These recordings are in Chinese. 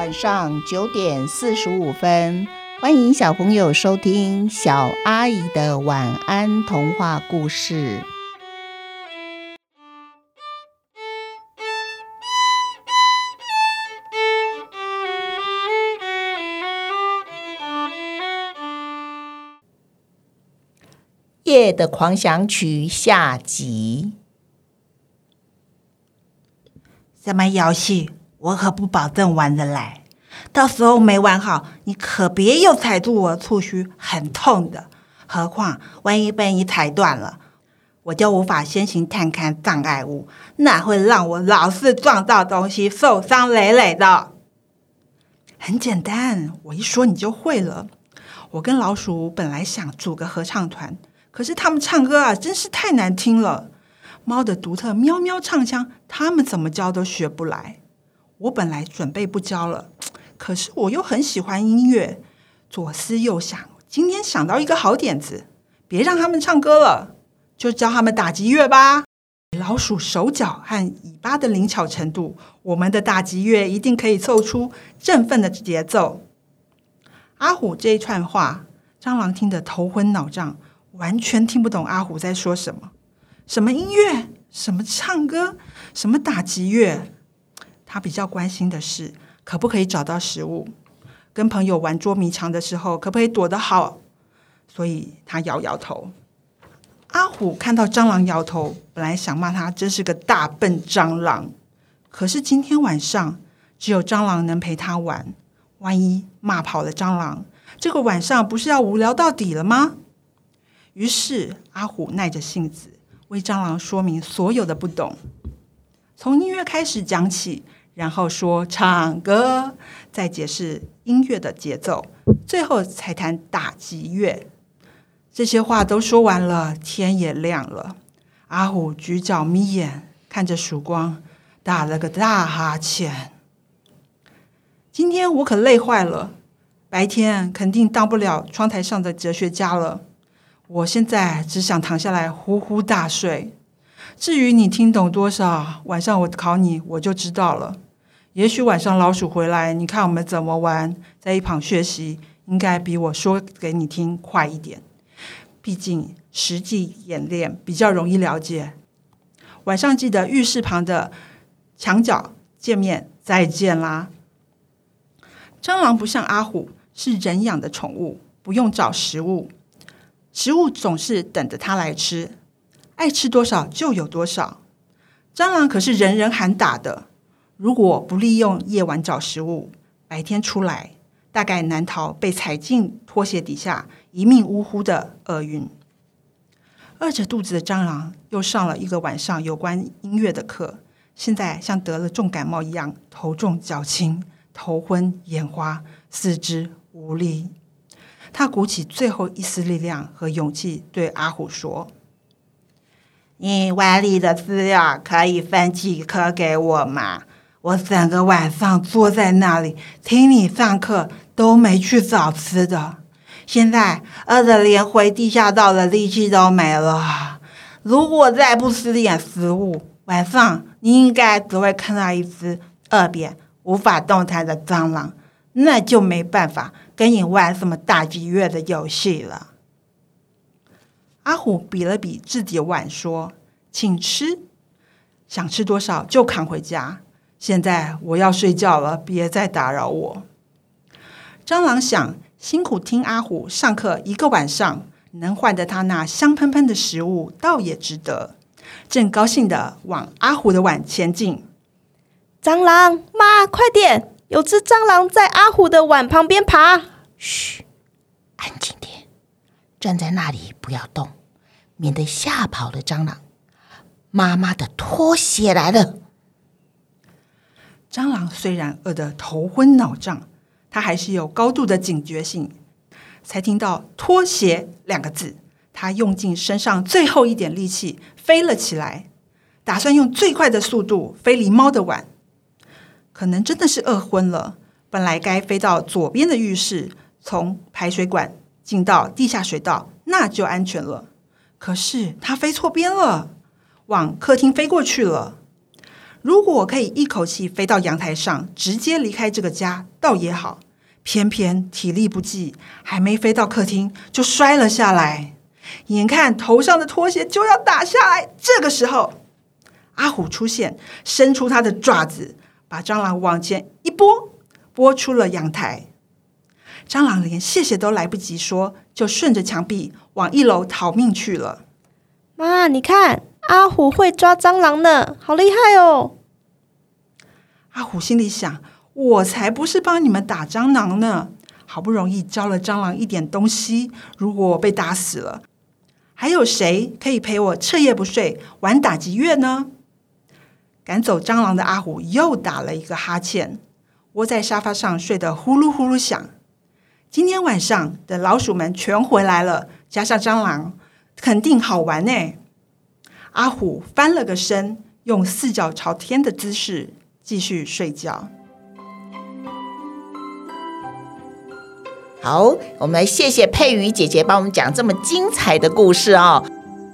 晚上九点四十五分，欢迎小朋友收听小阿姨的晚安童话故事。夜的狂想曲下集。什么游戏？我可不保证玩得来。到时候没玩好，你可别又踩住我触须，很痛的。何况万一被你踩断了，我就无法先行探看障碍物，那会让我老是撞到东西，受伤累累的。很简单，我一说你就会了。我跟老鼠本来想组个合唱团。可是他们唱歌啊，真是太难听了。猫的独特喵喵唱腔，他们怎么教都学不来。我本来准备不教了，可是我又很喜欢音乐，左思右想，今天想到一个好点子，别让他们唱歌了，就教他们打击乐吧。老鼠手脚和尾巴的灵巧程度，我们的打击乐一定可以奏出振奋的节奏。阿虎这一串话，蟑螂听得头昏脑胀。完全听不懂阿虎在说什么，什么音乐，什么唱歌，什么打击乐。他比较关心的是，可不可以找到食物？跟朋友玩捉迷藏的时候，可不可以躲得好？所以他摇摇头。阿虎看到蟑螂摇头，本来想骂他真是个大笨蟑螂，可是今天晚上只有蟑螂能陪他玩。万一骂跑了蟑螂，这个晚上不是要无聊到底了吗？于是阿虎耐着性子为蟑螂说明所有的不懂，从音乐开始讲起，然后说唱歌，再解释音乐的节奏，最后才谈打击乐。这些话都说完了，天也亮了。阿虎举脚眯眼，看着曙光，打了个大哈欠。今天我可累坏了，白天肯定当不了窗台上的哲学家了。我现在只想躺下来呼呼大睡。至于你听懂多少，晚上我考你，我就知道了。也许晚上老鼠回来，你看我们怎么玩，在一旁学习，应该比我说给你听快一点。毕竟实际演练比较容易了解。晚上记得浴室旁的墙角见面，再见啦。蟑螂不像阿虎，是人养的宠物，不用找食物。食物总是等着它来吃，爱吃多少就有多少。蟑螂可是人人喊打的，如果不利用夜晚找食物，白天出来，大概难逃被踩进拖鞋底下一命呜呼的厄运。饿着肚子的蟑螂又上了一个晚上有关音乐的课，现在像得了重感冒一样，头重脚轻，头昏眼花，四肢无力。他鼓起最后一丝力量和勇气，对阿虎说：“你碗里的饲料可以分几颗给我吗？我整个晚上坐在那里听你上课，都没去找吃的，现在饿得连回地下道的力气都没了。如果再不吃点食物，晚上你应该只会看到一只饿扁、无法动弹的蟑螂，那就没办法。”跟你玩什么大几月的游戏了？阿虎比了比自己的碗，说：“请吃，想吃多少就扛回家。现在我要睡觉了，别再打扰我。”蟑螂想：辛苦听阿虎上课一个晚上，能换得他那香喷喷的食物，倒也值得。正高兴的往阿虎的碗前进。蟑螂妈，快点！有只蟑螂在阿虎的碗旁边爬。嘘，安静点，站在那里不要动，免得吓跑了蟑螂。妈妈的拖鞋来了。蟑螂虽然饿得头昏脑胀，它还是有高度的警觉性。才听到“拖鞋”两个字，它用尽身上最后一点力气飞了起来，打算用最快的速度飞离猫的碗。可能真的是饿昏了，本来该飞到左边的浴室，从排水管进到地下水道，那就安全了。可是它飞错边了，往客厅飞过去了。如果我可以一口气飞到阳台上，直接离开这个家，倒也好。偏偏体力不济，还没飞到客厅就摔了下来，眼看头上的拖鞋就要打下来。这个时候，阿虎出现，伸出他的爪子，把蟑螂往前一拨，拨出了阳台。蟑螂连谢谢都来不及说，就顺着墙壁往一楼逃命去了。妈，你看，阿虎会抓蟑螂呢，好厉害哦！阿虎心里想：我才不是帮你们打蟑螂呢，好不容易教了蟑螂一点东西，如果我被打死了，还有谁可以陪我彻夜不睡玩打击乐呢？赶走蟑螂的阿虎又打了一个哈欠，窝在沙发上睡得呼噜呼噜响。今天晚上等老鼠们全回来了，加上蟑螂，肯定好玩呢。阿虎翻了个身，用四脚朝天的姿势继续睡觉。好，我们来谢谢佩瑜姐姐帮我们讲这么精彩的故事哦。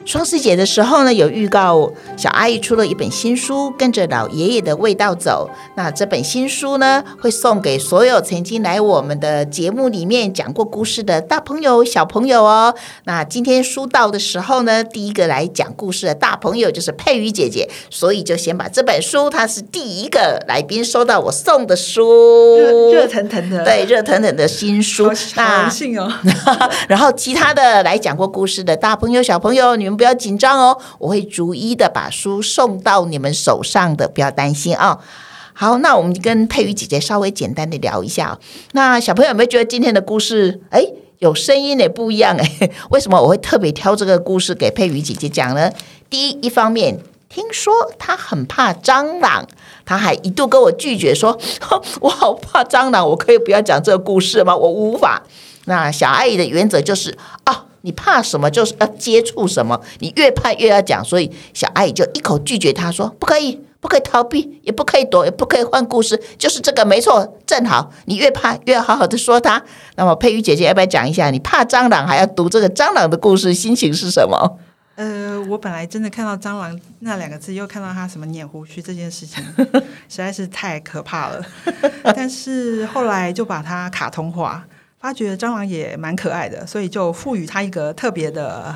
双十节的时候呢，有预告小阿姨出了一本新书，跟着老爷爷的味道走。那这本新书呢，会送给所有曾经来我们的节目里面讲过故事的大朋友、小朋友哦。那今天书到的时候呢，第一个来讲故事的大朋友就是佩瑜姐姐，所以就先把这本书，她是第一个来宾收到我送的书，热热腾腾的，对，热腾腾的新书。好荣幸哦。然后其他的来讲过故事的大朋友、小朋友，你们。不要紧张哦，我会逐一的把书送到你们手上的，不要担心啊。好，那我们跟佩瑜姐姐稍微简单的聊一下。那小朋友有没有觉得今天的故事，哎，有声音也不一样哎？为什么我会特别挑这个故事给佩瑜姐姐讲呢？第一，一方面听说她很怕蟑螂，她还一度跟我拒绝说，我好怕蟑螂，我可以不要讲这个故事吗？我无法。那小阿姨的原则就是啊。你怕什么，就是要接触什么。你越怕越要讲，所以小阿姨就一口拒绝他说：“不可以，不可以逃避，也不可以躲，也不可以换故事，就是这个没错，正好。你越怕越要好好的说他。那么佩瑜姐姐要不要讲一下，你怕蟑螂还要读这个蟑螂的故事，心情是什么？呃，我本来真的看到蟑螂那两个字，又看到他什么捻胡须这件事情，实在是太可怕了。但是后来就把它卡通化。发觉蟑螂也蛮可爱的，所以就赋予它一个特别的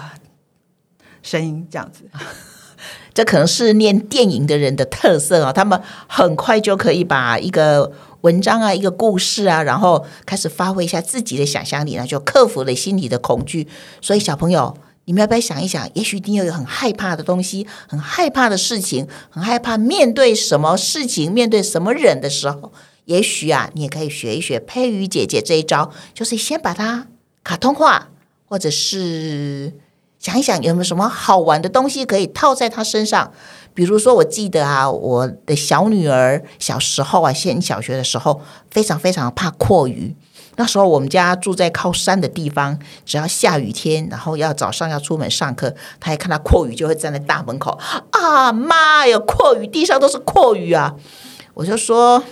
声音，这样子。这可能是念电影的人的特色啊，他们很快就可以把一个文章啊、一个故事啊，然后开始发挥一下自己的想象力呢，就克服了心里的恐惧。所以小朋友，你们要不要想一想？也许你有很害怕的东西，很害怕的事情，很害怕面对什么事情、面对什么人的时候。也许啊，你也可以学一学佩瑜姐姐这一招，就是先把它卡通化，或者是想一想有没有什么好玩的东西可以套在她身上。比如说，我记得啊，我的小女儿小时候啊，先小学的时候，非常非常怕阔鱼。那时候我们家住在靠山的地方，只要下雨天，然后要早上要出门上课，她一看到阔鱼就会站在大门口啊，妈呀，阔鱼，地上都是阔鱼啊！我就说。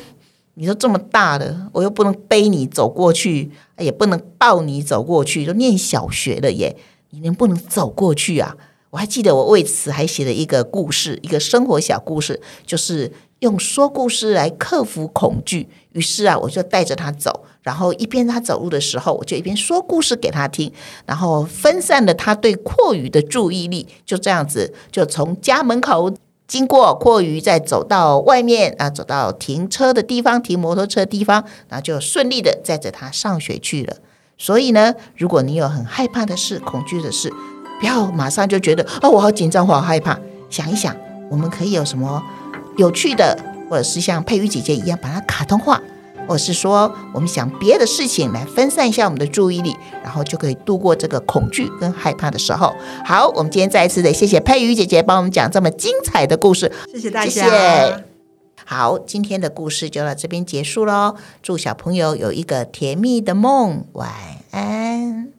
你说这么大的，我又不能背你走过去，也不能抱你走过去，都念小学了耶，你能不能走过去啊？我还记得我为此还写了一个故事，一个生活小故事，就是用说故事来克服恐惧。于是啊，我就带着他走，然后一边他走路的时候，我就一边说故事给他听，然后分散了他对阔语的注意力。就这样子，就从家门口。经过阔鱼，再走到外面啊，走到停车的地方，停摩托车的地方，那就顺利的载着他上学去了。所以呢，如果你有很害怕的事、恐惧的事，不要马上就觉得哦，我好紧张，我好害怕。想一想，我们可以有什么有趣的，或者是像佩玉姐姐一样，把它卡通化。或是说，我们想别的事情来分散一下我们的注意力，然后就可以度过这个恐惧跟害怕的时候。好，我们今天再一次的谢谢佩瑜姐姐帮我们讲这么精彩的故事，谢谢大家。好，今天的故事就到这边结束喽。祝小朋友有一个甜蜜的梦，晚安。